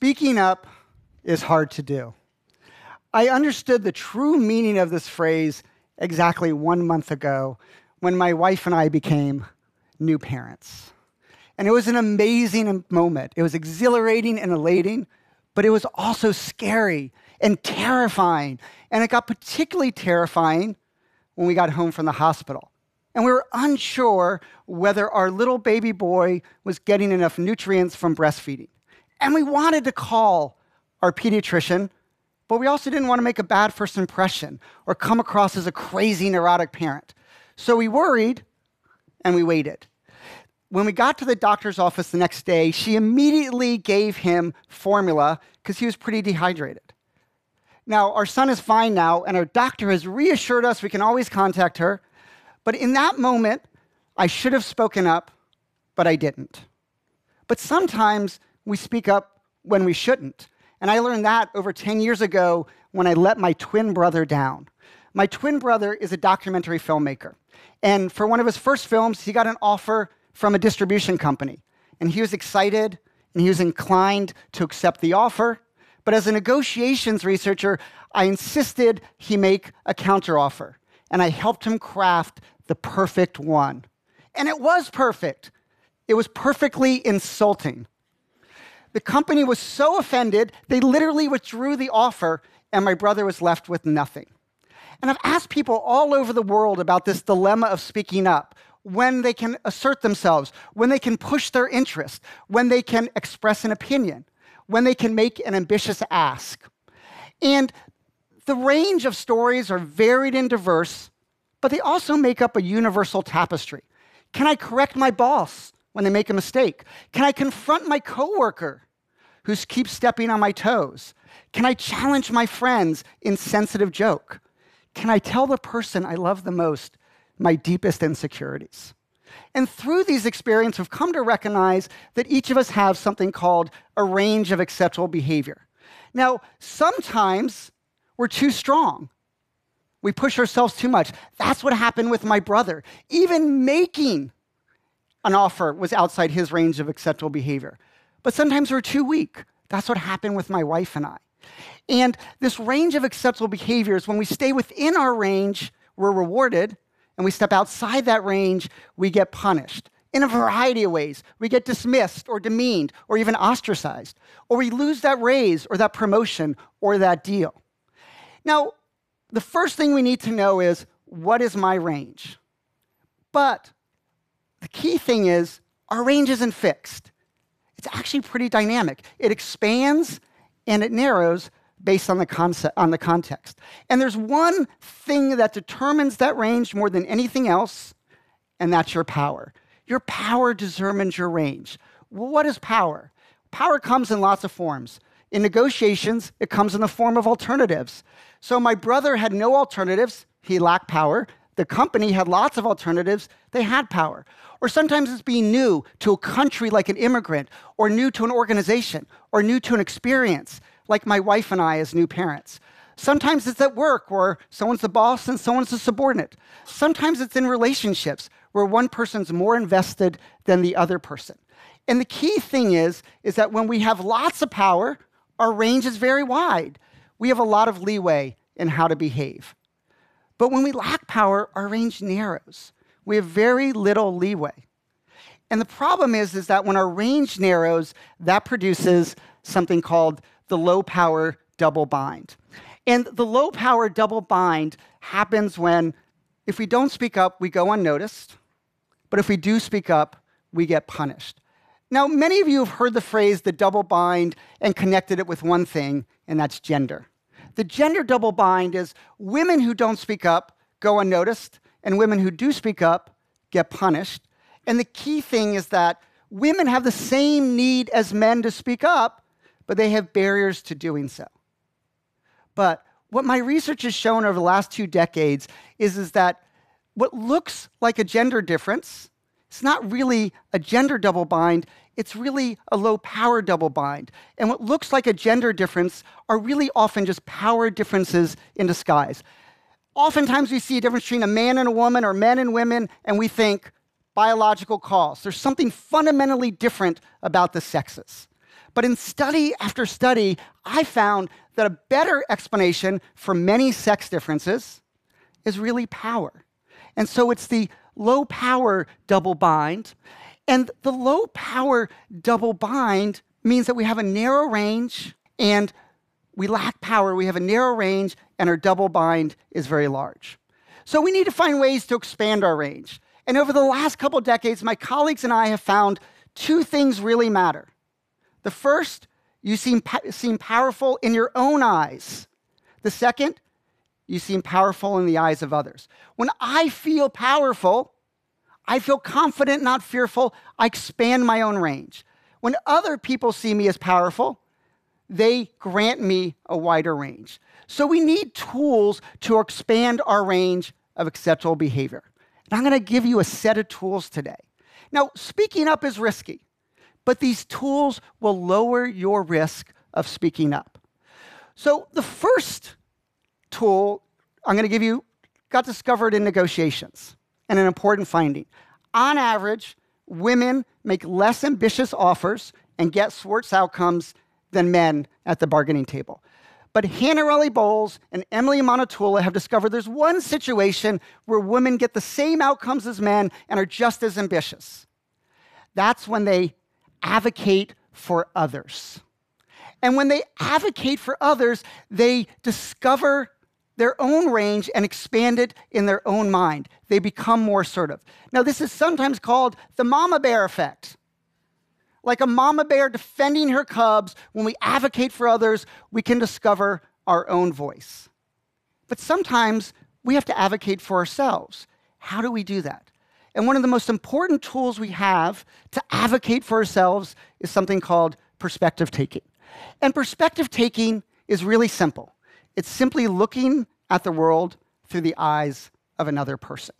Speaking up is hard to do. I understood the true meaning of this phrase exactly one month ago when my wife and I became new parents. And it was an amazing moment. It was exhilarating and elating, but it was also scary and terrifying. And it got particularly terrifying when we got home from the hospital. And we were unsure whether our little baby boy was getting enough nutrients from breastfeeding. And we wanted to call our pediatrician, but we also didn't want to make a bad first impression or come across as a crazy neurotic parent. So we worried and we waited. When we got to the doctor's office the next day, she immediately gave him formula because he was pretty dehydrated. Now, our son is fine now, and our doctor has reassured us we can always contact her. But in that moment, I should have spoken up, but I didn't. But sometimes we speak up when we shouldn't. And I learned that over 10 years ago when I let my twin brother down. My twin brother is a documentary filmmaker. And for one of his first films, he got an offer from a distribution company. And he was excited and he was inclined to accept the offer. But as a negotiations researcher, I insisted he make a counteroffer. And I helped him craft the perfect one. And it was perfect. It was perfectly insulting. The company was so offended, they literally withdrew the offer, and my brother was left with nothing. And I've asked people all over the world about this dilemma of speaking up when they can assert themselves, when they can push their interest, when they can express an opinion, when they can make an ambitious ask. And the range of stories are varied and diverse, but they also make up a universal tapestry. Can I correct my boss when they make a mistake? Can I confront my coworker who keeps stepping on my toes? Can I challenge my friends in sensitive joke? Can I tell the person I love the most my deepest insecurities? And through these experiences, we've come to recognize that each of us have something called a range of acceptable behavior. Now, sometimes we're too strong. We push ourselves too much. That's what happened with my brother. Even making an offer was outside his range of acceptable behavior. But sometimes we're too weak. That's what happened with my wife and I. And this range of acceptable behaviors, when we stay within our range, we're rewarded. And we step outside that range, we get punished in a variety of ways. We get dismissed or demeaned or even ostracized, or we lose that raise or that promotion or that deal. Now, the first thing we need to know is what is my range? But the key thing is our range isn't fixed. It's actually pretty dynamic. It expands and it narrows based on the concept on the context. And there's one thing that determines that range more than anything else, and that's your power. Your power determines your range. what is power? Power comes in lots of forms. In negotiations, it comes in the form of alternatives. So my brother had no alternatives, he lacked power. The company had lots of alternatives, they had power. Or sometimes it's being new to a country like an immigrant, or new to an organization, or new to an experience, like my wife and I as new parents. Sometimes it's at work where someone's the boss and someone's the subordinate. Sometimes it's in relationships where one person's more invested than the other person. And the key thing is, is that when we have lots of power, our range is very wide. We have a lot of leeway in how to behave. But when we lack power, our range narrows. We have very little leeway. And the problem is, is that when our range narrows, that produces something called the low power double bind. And the low power double bind happens when, if we don't speak up, we go unnoticed. But if we do speak up, we get punished. Now, many of you have heard the phrase the double bind and connected it with one thing, and that's gender. The gender double bind is women who don't speak up go unnoticed, and women who do speak up get punished. And the key thing is that women have the same need as men to speak up, but they have barriers to doing so. But what my research has shown over the last two decades is, is that what looks like a gender difference, it's not really a gender double bind, it's really a low power double bind. And what looks like a gender difference are really often just power differences in disguise. Oftentimes we see a difference between a man and a woman or men and women, and we think biological cause. There's something fundamentally different about the sexes. But in study after study, I found that a better explanation for many sex differences is really power. And so it's the low power double bind. And the low power double bind means that we have a narrow range and we lack power. We have a narrow range and our double bind is very large. So we need to find ways to expand our range. And over the last couple decades, my colleagues and I have found two things really matter. The first, you seem, seem powerful in your own eyes. The second, you seem powerful in the eyes of others. When I feel powerful, I feel confident, not fearful. I expand my own range. When other people see me as powerful, they grant me a wider range. So we need tools to expand our range of acceptable behavior. And I'm going to give you a set of tools today. Now, speaking up is risky, but these tools will lower your risk of speaking up. So the first tool I'm going to give you got discovered in negotiations and an important finding. On average, women make less ambitious offers and get worse outcomes than men at the bargaining table. But Hannah Hanarelli Bowles and Emily Amanatullah have discovered there's one situation where women get the same outcomes as men and are just as ambitious. That's when they advocate for others. And when they advocate for others, they discover their own range and expand it in their own mind. They become more assertive. Now, this is sometimes called the mama bear effect. Like a mama bear defending her cubs, when we advocate for others, we can discover our own voice. But sometimes we have to advocate for ourselves. How do we do that? And one of the most important tools we have to advocate for ourselves is something called perspective taking. And perspective taking is really simple. It's simply looking at the world through the eyes of another person.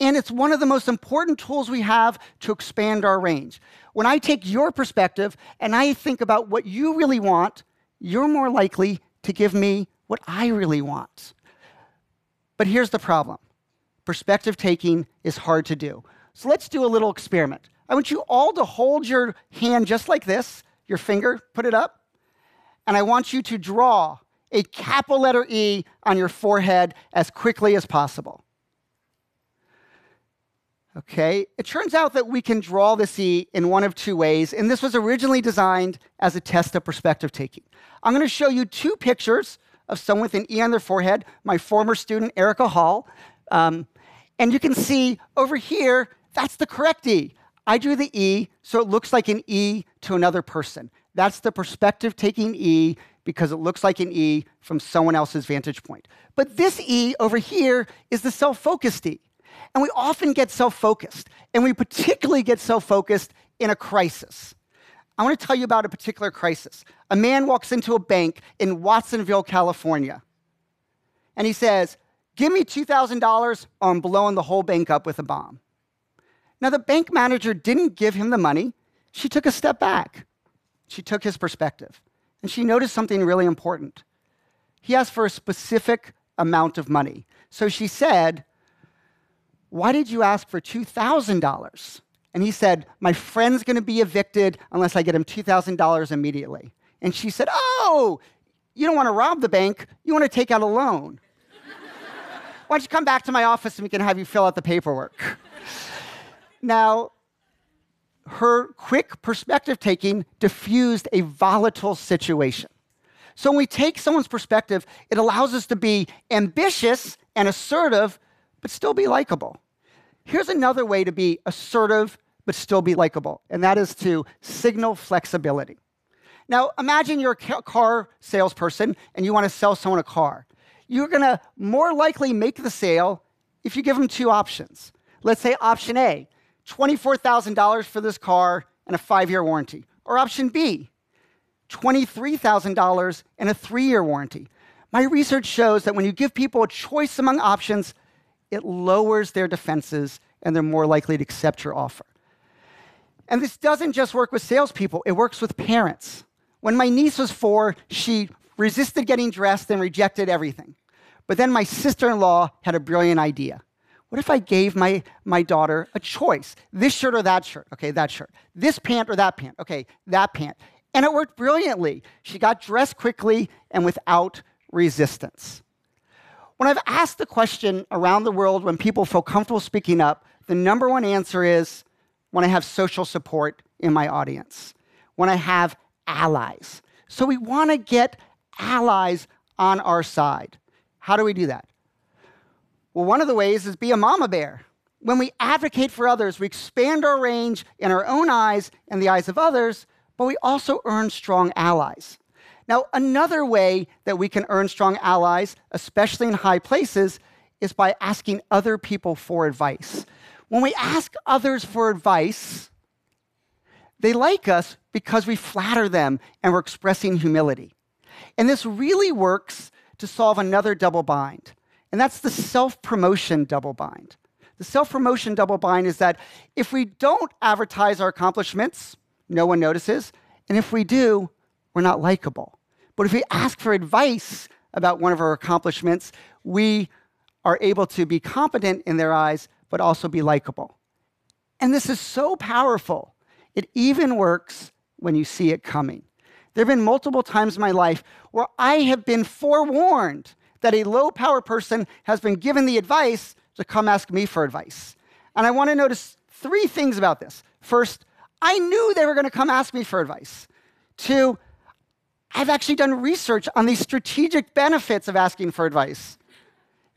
And it's one of the most important tools we have to expand our range. When I take your perspective and I think about what you really want, you're more likely to give me what I really want. But here's the problem perspective taking is hard to do. So let's do a little experiment. I want you all to hold your hand just like this, your finger, put it up. And I want you to draw a capital letter E on your forehead as quickly as possible. Okay, it turns out that we can draw this E in one of two ways, and this was originally designed as a test of perspective taking. I'm going to show you two pictures of someone with an E on their forehead, my former student, Erika Hall. Um, and you can see over here, that's the correct E. I drew the E, so it looks like an E to another person. That's the perspective taking E because it looks like an E from someone else's vantage point. But this E over here is the self focused E. And we often get self focused, and we particularly get self focused in a crisis. I want to tell you about a particular crisis. A man walks into a bank in Watsonville, California, and he says, Give me $2,000 or I'm blowing the whole bank up with a bomb. Now, the bank manager didn't give him the money. She took a step back. She took his perspective and she noticed something really important. He asked for a specific amount of money. So she said, Why did you ask for $2,000? And he said, My friend's gonna be evicted unless I get him $2,000 immediately. And she said, Oh, you don't wanna rob the bank, you wanna take out a loan. Why don't you come back to my office and we can have you fill out the paperwork? now, her quick perspective taking diffused a volatile situation. So when we take someone's perspective, it allows us to be ambitious and assertive, but still be likable. Here's another way to be assertive, but still be likable, and that is to signal flexibility. Now, imagine you're a car salesperson and you want to sell someone a car. You're going to more likely make the sale if you give them two options. Let's say option A $24,000 for this car and a five year warranty. Or option B, $23,000 and a three year warranty. My research shows that when you give people a choice among options, it lowers their defenses and they're more likely to accept your offer. And this doesn't just work with salespeople, it works with parents. When my niece was four, she resisted getting dressed and rejected everything. But then my sister in law had a brilliant idea. What if I gave my, my daughter a choice? This shirt or that shirt? Okay, that shirt. This pant or that pant? Okay, that pant. And it worked brilliantly. She got dressed quickly and without resistance. When I've asked the question around the world when people feel comfortable speaking up, the number one answer is when I have social support in my audience, when I have allies. So we want to get allies on our side. How do we do that? Well, one of the ways is be a mama bear. When we advocate for others, we expand our range in our own eyes and the eyes of others, but we also earn strong allies. Now, another way that we can earn strong allies, especially in high places, is by asking other people for advice. When we ask others for advice, they like us because we flatter them and we're expressing humility. And this really works to solve another double bind, and that's the self promotion double bind. The self promotion double bind is that if we don't advertise our accomplishments, no one notices. And if we do, we're not likable. But if we ask for advice about one of our accomplishments, we are able to be competent in their eyes, but also be likable. And this is so powerful. It even works when you see it coming. There have been multiple times in my life where I have been forewarned that a low power person has been given the advice to come ask me for advice. And I want to notice three things about this. First, I knew they were going to come ask me for advice. Two, I've actually done research on the strategic benefits of asking for advice.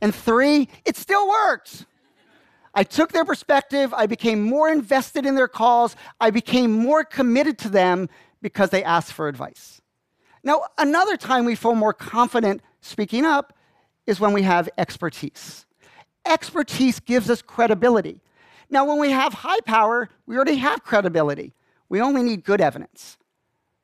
And three, it still worked. I took their perspective, I became more invested in their calls, I became more committed to them because they asked for advice. Now, another time we feel more confident speaking up is when we have expertise. Expertise gives us credibility. Now, when we have high power, we already have credibility. We only need good evidence.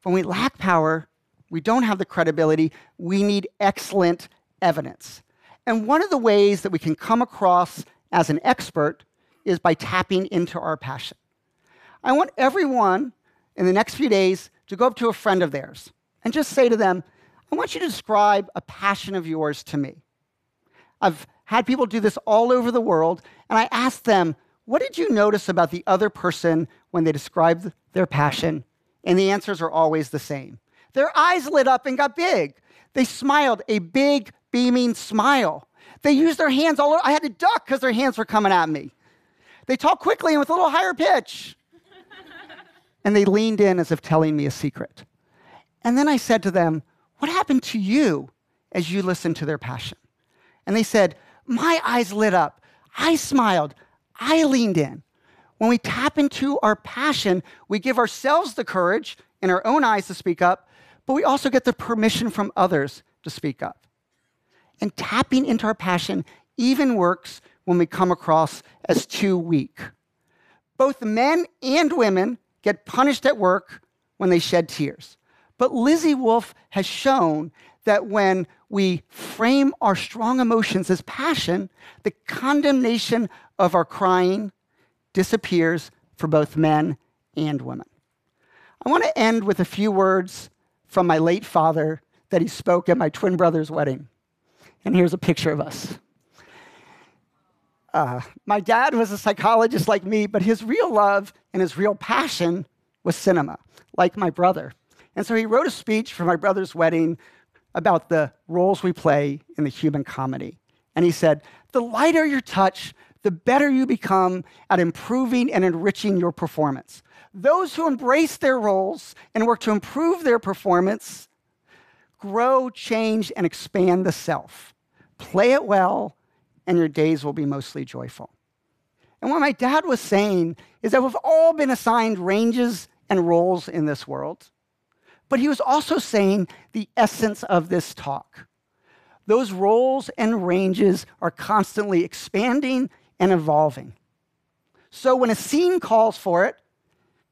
When we lack power, we don't have the credibility. We need excellent evidence. And one of the ways that we can come across as an expert is by tapping into our passion. I want everyone in the next few days to go up to a friend of theirs and just say to them, I want you to describe a passion of yours to me. I've had people do this all over the world, and I ask them, what did you notice about the other person when they described their passion? And the answers are always the same. Their eyes lit up and got big. They smiled a big, beaming smile. They used their hands all over. I had to duck because their hands were coming at me. They talked quickly and with a little higher pitch. and they leaned in as if telling me a secret. And then I said to them, What happened to you as you listened to their passion? And they said, My eyes lit up. I smiled. I leaned in. When we tap into our passion, we give ourselves the courage in our own eyes to speak up, but we also get the permission from others to speak up. And tapping into our passion even works when we come across as too weak. Both men and women get punished at work when they shed tears. But Lizzie Wolf has shown that when we frame our strong emotions as passion, the condemnation of our crying disappears for both men and women. I want to end with a few words from my late father that he spoke at my twin brother's wedding. And here's a picture of us. Uh, my dad was a psychologist like me, but his real love and his real passion was cinema, like my brother. And so he wrote a speech for my brother's wedding about the roles we play in the human comedy. And he said, The lighter your touch, the better you become at improving and enriching your performance. Those who embrace their roles and work to improve their performance grow, change, and expand the self. Play it well, and your days will be mostly joyful. And what my dad was saying is that we've all been assigned ranges and roles in this world. But he was also saying the essence of this talk. Those roles and ranges are constantly expanding and evolving. So when a scene calls for it,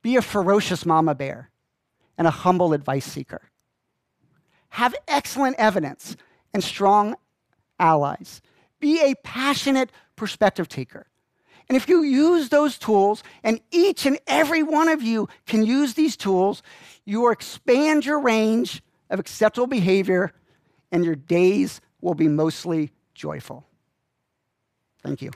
be a ferocious mama bear and a humble advice seeker. Have excellent evidence and strong allies. Be a passionate perspective taker. And if you use those tools, and each and every one of you can use these tools, you will expand your range of acceptable behavior, and your days will be mostly joyful. Thank you.